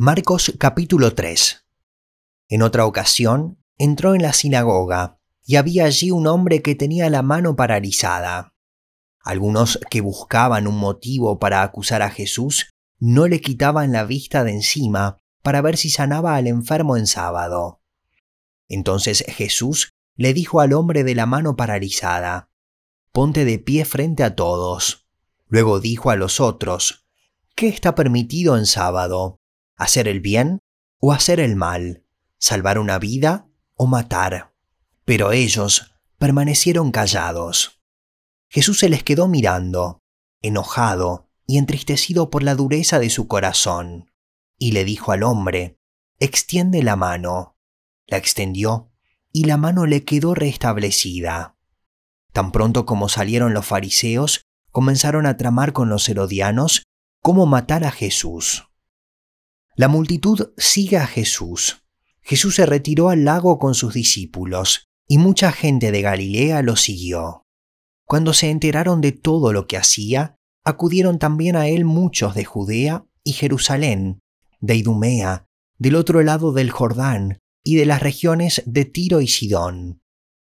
Marcos capítulo 3 En otra ocasión, entró en la sinagoga, y había allí un hombre que tenía la mano paralizada. Algunos que buscaban un motivo para acusar a Jesús no le quitaban la vista de encima para ver si sanaba al enfermo en sábado. Entonces Jesús le dijo al hombre de la mano paralizada, Ponte de pie frente a todos. Luego dijo a los otros, ¿qué está permitido en sábado? Hacer el bien o hacer el mal, salvar una vida o matar. Pero ellos permanecieron callados. Jesús se les quedó mirando, enojado y entristecido por la dureza de su corazón, y le dijo al hombre, extiende la mano. La extendió, y la mano le quedó restablecida. Tan pronto como salieron los fariseos, comenzaron a tramar con los herodianos cómo matar a Jesús. La multitud sigue a Jesús. Jesús se retiró al lago con sus discípulos, y mucha gente de Galilea lo siguió. Cuando se enteraron de todo lo que hacía, acudieron también a él muchos de Judea y Jerusalén, de Idumea, del otro lado del Jordán, y de las regiones de Tiro y Sidón.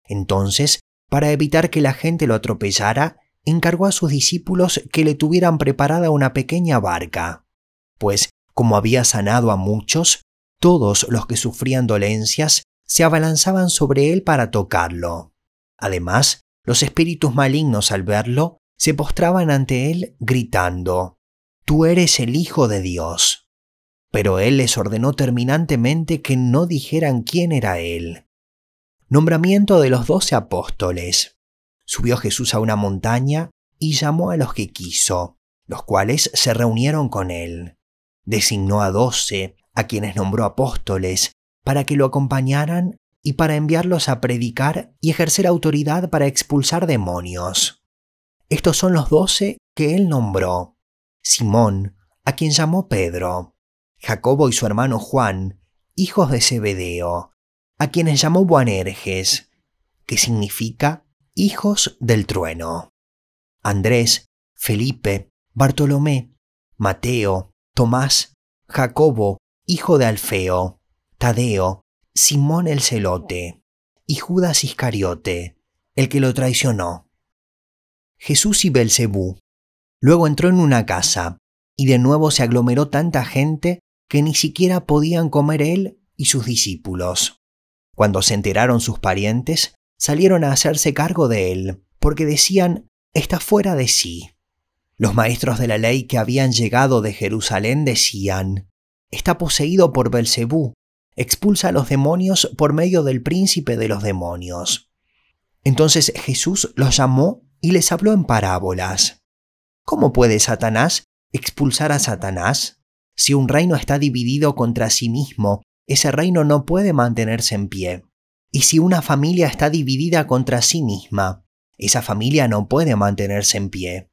Entonces, para evitar que la gente lo atropellara, encargó a sus discípulos que le tuvieran preparada una pequeña barca, pues como había sanado a muchos, todos los que sufrían dolencias se abalanzaban sobre él para tocarlo. Además, los espíritus malignos al verlo se postraban ante él gritando, Tú eres el Hijo de Dios. Pero él les ordenó terminantemente que no dijeran quién era él. Nombramiento de los doce apóstoles. Subió Jesús a una montaña y llamó a los que quiso, los cuales se reunieron con él Designó a doce, a quienes nombró apóstoles, para que lo acompañaran y para enviarlos a predicar y ejercer autoridad para expulsar demonios. Estos son los doce que él nombró. Simón, a quien llamó Pedro, Jacobo y su hermano Juan, hijos de Zebedeo, a quienes llamó Boanerges, que significa hijos del trueno. Andrés, Felipe, Bartolomé, Mateo, Tomás, Jacobo, hijo de Alfeo, Tadeo, Simón el celote y Judas Iscariote, el que lo traicionó. Jesús y Belcebú. Luego entró en una casa, y de nuevo se aglomeró tanta gente que ni siquiera podían comer él y sus discípulos. Cuando se enteraron sus parientes, salieron a hacerse cargo de él, porque decían, está fuera de sí. Los maestros de la ley que habían llegado de Jerusalén decían, está poseído por Belcebú, expulsa a los demonios por medio del príncipe de los demonios. Entonces Jesús los llamó y les habló en parábolas. ¿Cómo puede Satanás expulsar a Satanás? Si un reino está dividido contra sí mismo, ese reino no puede mantenerse en pie. Y si una familia está dividida contra sí misma, esa familia no puede mantenerse en pie.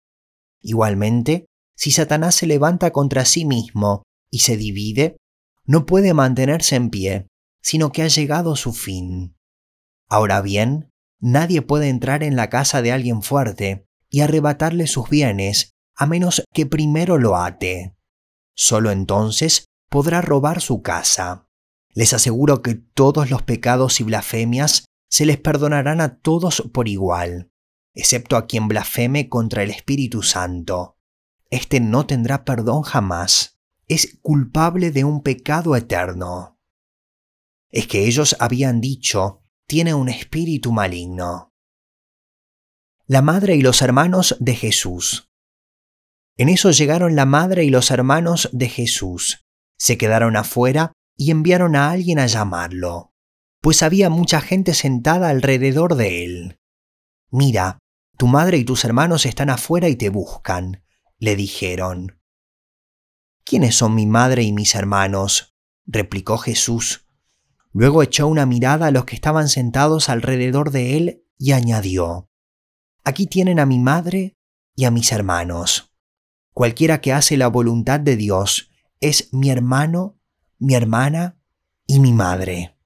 Igualmente, si Satanás se levanta contra sí mismo y se divide, no puede mantenerse en pie, sino que ha llegado su fin. Ahora bien, nadie puede entrar en la casa de alguien fuerte y arrebatarle sus bienes a menos que primero lo ate. Solo entonces podrá robar su casa. Les aseguro que todos los pecados y blasfemias se les perdonarán a todos por igual excepto a quien blasfeme contra el Espíritu Santo. Este no tendrá perdón jamás. Es culpable de un pecado eterno. Es que ellos habían dicho, tiene un espíritu maligno. La madre y los hermanos de Jesús. En eso llegaron la madre y los hermanos de Jesús. Se quedaron afuera y enviaron a alguien a llamarlo, pues había mucha gente sentada alrededor de él. Mira, tu madre y tus hermanos están afuera y te buscan, le dijeron. ¿Quiénes son mi madre y mis hermanos? replicó Jesús. Luego echó una mirada a los que estaban sentados alrededor de él y añadió, Aquí tienen a mi madre y a mis hermanos. Cualquiera que hace la voluntad de Dios es mi hermano, mi hermana y mi madre.